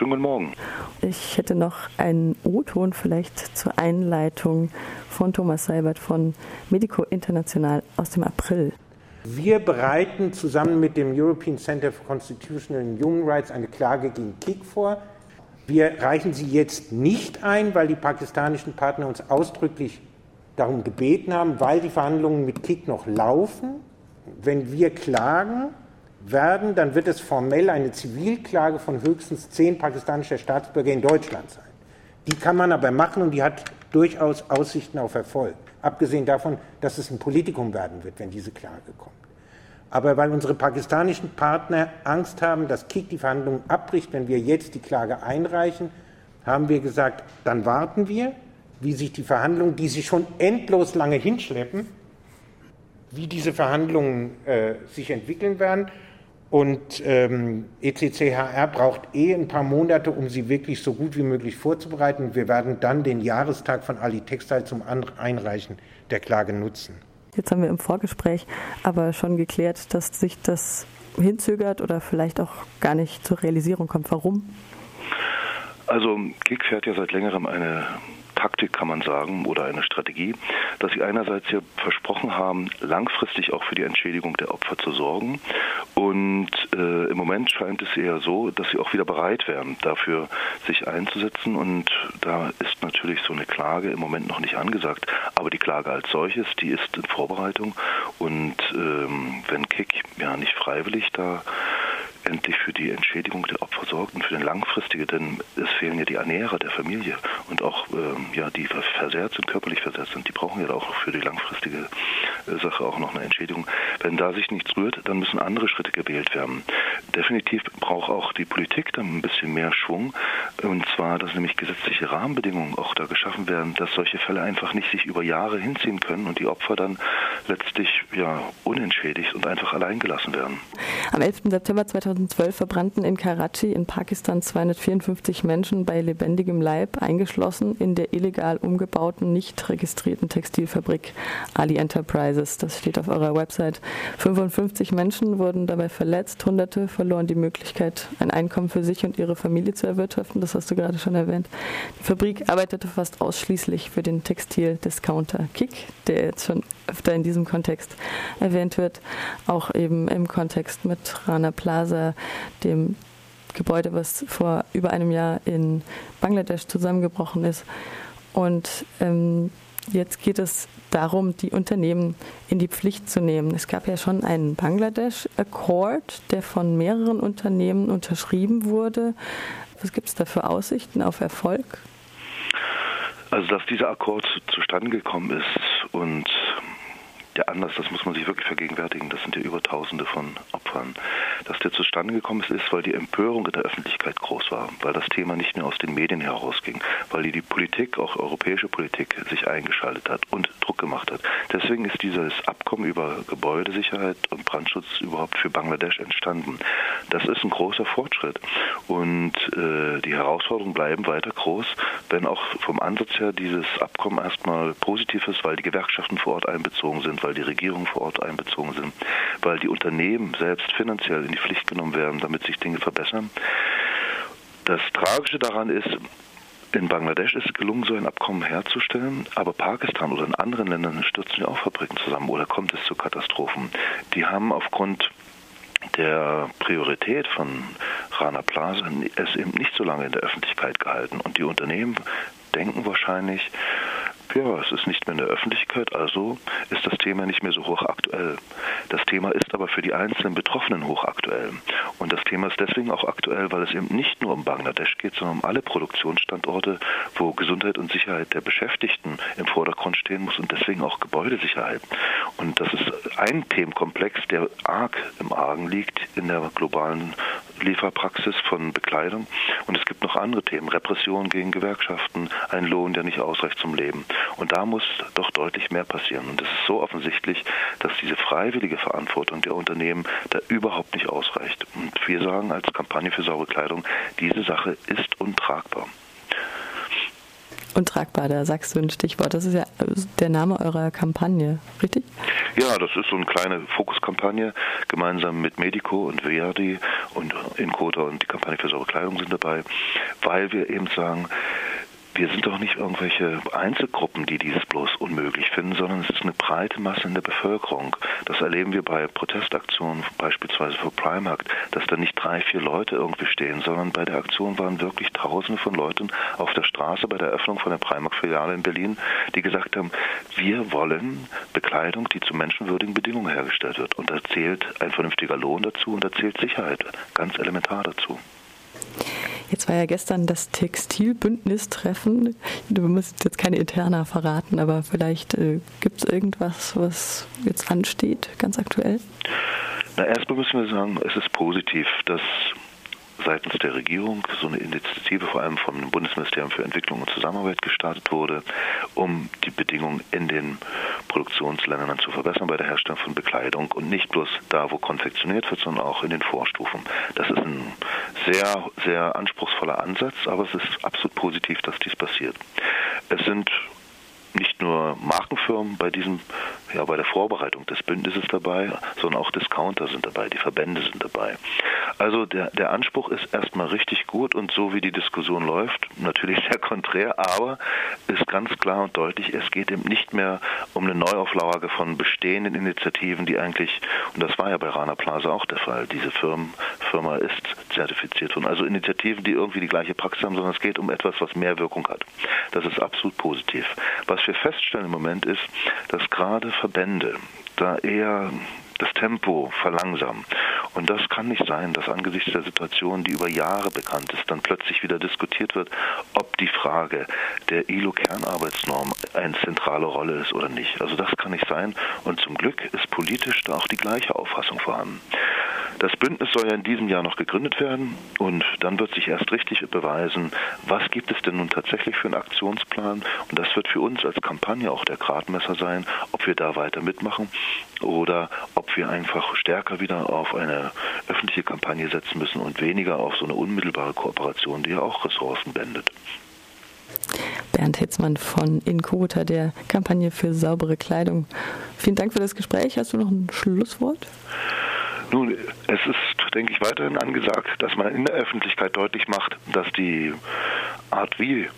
Schönen guten Morgen. Ich hätte noch einen O-Ton vielleicht zur Einleitung von Thomas Seibert von Medico International aus dem April. Wir bereiten zusammen mit dem European Center for Constitutional and Human Rights eine Klage gegen KIK vor. Wir reichen sie jetzt nicht ein, weil die pakistanischen Partner uns ausdrücklich darum gebeten haben, weil die Verhandlungen mit KIK noch laufen. Wenn wir klagen werden, dann wird es formell eine Zivilklage von höchstens zehn pakistanischen Staatsbürgern in Deutschland sein. Die kann man aber machen und die hat durchaus Aussichten auf Erfolg. Abgesehen davon, dass es ein Politikum werden wird, wenn diese Klage kommt. Aber weil unsere pakistanischen Partner Angst haben, dass KIK die Verhandlungen abbricht, wenn wir jetzt die Klage einreichen, haben wir gesagt, dann warten wir, wie sich die Verhandlungen, die sich schon endlos lange hinschleppen, wie diese Verhandlungen äh, sich entwickeln werden. Und ähm, ECCHR braucht eh ein paar Monate, um sie wirklich so gut wie möglich vorzubereiten. Wir werden dann den Jahrestag von Ali Textile zum Einreichen der Klage nutzen. Jetzt haben wir im Vorgespräch aber schon geklärt, dass sich das hinzögert oder vielleicht auch gar nicht zur Realisierung kommt. Warum? Also GIG fährt ja seit längerem eine Taktik, kann man sagen, oder eine Strategie, dass sie einerseits hier versprochen haben, langfristig auch für die Entschädigung der Opfer zu sorgen. Und äh, im Moment scheint es eher so, dass sie auch wieder bereit wären, dafür sich einzusetzen. Und da ist natürlich so eine Klage im Moment noch nicht angesagt. Aber die Klage als solches, die ist in Vorbereitung. Und ähm, wenn Kick ja nicht freiwillig da endlich für die Entschädigung der Opfer sorgt und für den langfristige, denn es fehlen ja die Ernährer der Familie und auch ähm, ja die versehrt sind, körperlich versetzt sind, die brauchen ja auch für die langfristige äh, Sache auch noch eine Entschädigung. Wenn da sich nichts rührt, dann müssen andere Schritte gewählt werden. Definitiv braucht auch die Politik dann ein bisschen mehr Schwung und zwar, dass nämlich gesetzliche Rahmenbedingungen auch da geschaffen werden, dass solche Fälle einfach nicht sich über Jahre hinziehen können und die Opfer dann letztlich ja unentschädigt und einfach allein gelassen werden. Am 11. September 2000 2012 verbrannten in Karachi in Pakistan 254 Menschen bei lebendigem Leib, eingeschlossen in der illegal umgebauten, nicht registrierten Textilfabrik Ali Enterprises. Das steht auf eurer Website. 55 Menschen wurden dabei verletzt, Hunderte verloren die Möglichkeit, ein Einkommen für sich und ihre Familie zu erwirtschaften. Das hast du gerade schon erwähnt. Die Fabrik arbeitete fast ausschließlich für den Textildiscounter Kick, der jetzt schon öfter in diesem Kontext erwähnt wird, auch eben im Kontext mit Rana Plaza dem Gebäude, was vor über einem Jahr in Bangladesch zusammengebrochen ist. Und ähm, jetzt geht es darum, die Unternehmen in die Pflicht zu nehmen. Es gab ja schon einen Bangladesch Accord, der von mehreren Unternehmen unterschrieben wurde. Was gibt es da für Aussichten auf Erfolg? Also, dass dieser Akkord zustande gekommen ist und der Anlass, das muss man sich wirklich vergegenwärtigen, das sind ja über Tausende von Opfern. Dass der zustande gekommen ist, ist, weil die Empörung in der Öffentlichkeit groß war, weil das Thema nicht mehr aus den Medien herausging, weil die Politik, auch europäische Politik, sich eingeschaltet hat und Druck gemacht hat. Deswegen ist dieses Abkommen über Gebäudesicherheit und Brandschutz überhaupt für Bangladesch entstanden. Das ist ein großer Fortschritt und äh, die Herausforderungen bleiben weiter groß, wenn auch vom Ansatz her dieses Abkommen erstmal positiv ist, weil die Gewerkschaften vor Ort einbezogen sind, weil die Regierungen vor Ort einbezogen sind, weil die Unternehmen selbst finanziell in die Pflicht genommen werden, damit sich Dinge verbessern. Das Tragische daran ist, in Bangladesch ist es gelungen, so ein Abkommen herzustellen, aber Pakistan oder in anderen Ländern stürzen ja auch Fabriken zusammen oder kommt es zu Katastrophen. Die haben aufgrund der Priorität von Rana Plaza es eben nicht so lange in der Öffentlichkeit gehalten und die Unternehmen denken wahrscheinlich, ja, es ist nicht mehr in der Öffentlichkeit, also ist das Thema nicht mehr so hochaktuell. Das Thema ist aber für die einzelnen Betroffenen hochaktuell. Und das Thema ist deswegen auch aktuell, weil es eben nicht nur um Bangladesch geht, sondern um alle Produktionsstandorte, wo Gesundheit und Sicherheit der Beschäftigten im Vordergrund stehen muss und deswegen auch Gebäudesicherheit. Und das ist ein Themenkomplex, der arg im Argen liegt in der globalen Lieferpraxis von Bekleidung. Und es gibt noch andere Themen, Repression gegen Gewerkschaften, ein Lohn, der nicht ausreicht zum Leben. Und da muss doch deutlich mehr passieren. Und es ist so offensichtlich, dass diese freiwillige Verantwortung der Unternehmen da überhaupt nicht ausreicht. Und wir sagen als Kampagne für saubere Kleidung, diese Sache ist untragbar. Untragbar, da sagst du ein Stichwort. Das ist ja der Name eurer Kampagne, richtig? Ja, das ist so eine kleine Fokuskampagne, gemeinsam mit Medico und Verdi und Inkota und die Kampagne für saubere Kleidung sind dabei, weil wir eben sagen, wir sind doch nicht irgendwelche Einzelgruppen, die dies bloß unmöglich finden, sondern es ist eine breite Masse in der Bevölkerung. Das erleben wir bei Protestaktionen, beispielsweise für Primark, dass da nicht drei, vier Leute irgendwie stehen, sondern bei der Aktion waren wirklich Tausende von Leuten auf der Straße bei der Eröffnung von der Primark-Filiale in Berlin, die gesagt haben, wir wollen Bekleidung, die zu menschenwürdigen Bedingungen hergestellt wird. Und da zählt ein vernünftiger Lohn dazu und da zählt Sicherheit ganz elementar dazu. Jetzt war ja gestern das Textilbündnistreffen. Du musst jetzt keine Interna verraten, aber vielleicht äh, gibt es irgendwas, was jetzt ansteht, ganz aktuell? Na, erstmal müssen wir sagen, es ist positiv, dass seitens der Regierung so eine Initiative vor allem vom Bundesministerium für Entwicklung und Zusammenarbeit gestartet wurde, um die Bedingungen in den Produktionsländern zu verbessern bei der Herstellung von Bekleidung und nicht bloß da, wo konfektioniert wird, sondern auch in den Vorstufen. Das ist ein sehr, sehr anspruchsvoller Ansatz, aber es ist absolut positiv, dass dies passiert. Es sind nicht nur Markenfirmen bei diesem, ja, bei der Vorbereitung des Bündnisses dabei, sondern auch Discounter sind dabei, die Verbände sind dabei. Also der, der Anspruch ist erstmal richtig gut und so wie die Diskussion läuft, natürlich sehr konträr, aber ist ganz klar und deutlich, es geht eben nicht mehr um eine Neuauflage von bestehenden Initiativen, die eigentlich, und das war ja bei Rana Plaza auch der Fall, diese Firmen, Firma ist zertifiziert worden. Also Initiativen, die irgendwie die gleiche Praxis haben, sondern es geht um etwas, was mehr Wirkung hat. Das ist absolut positiv. Was wir feststellen im Moment ist, dass gerade Verbände da eher das Tempo verlangsamen. Und das kann nicht sein, dass angesichts der Situation, die über Jahre bekannt ist, dann plötzlich wieder diskutiert wird, ob die Frage der ILO-Kernarbeitsnorm eine zentrale Rolle ist oder nicht. Also das kann nicht sein. Und zum Glück ist politisch da auch die gleiche Auffassung vorhanden. Das Bündnis soll ja in diesem Jahr noch gegründet werden und dann wird sich erst richtig beweisen, was gibt es denn nun tatsächlich für einen Aktionsplan und das wird für uns als Kampagne auch der Gradmesser sein, ob wir da weiter mitmachen oder ob wir einfach stärker wieder auf eine öffentliche Kampagne setzen müssen und weniger auf so eine unmittelbare Kooperation, die ja auch Ressourcen bändet. Bernd Hitzmann von Inkota, der Kampagne für saubere Kleidung. Vielen Dank für das Gespräch. Hast du noch ein Schlusswort? Nun, es ist, denke ich, weiterhin angesagt, dass man in der Öffentlichkeit deutlich macht, dass die Art, wie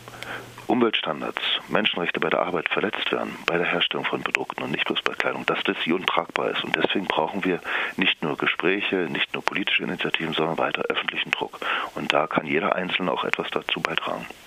Umweltstandards, Menschenrechte bei der Arbeit verletzt werden, bei der Herstellung von Produkten und nicht bloß bei Kleidung, dass das hier untragbar ist. Und deswegen brauchen wir nicht nur Gespräche, nicht nur politische Initiativen, sondern weiter öffentlichen Druck. Und da kann jeder Einzelne auch etwas dazu beitragen.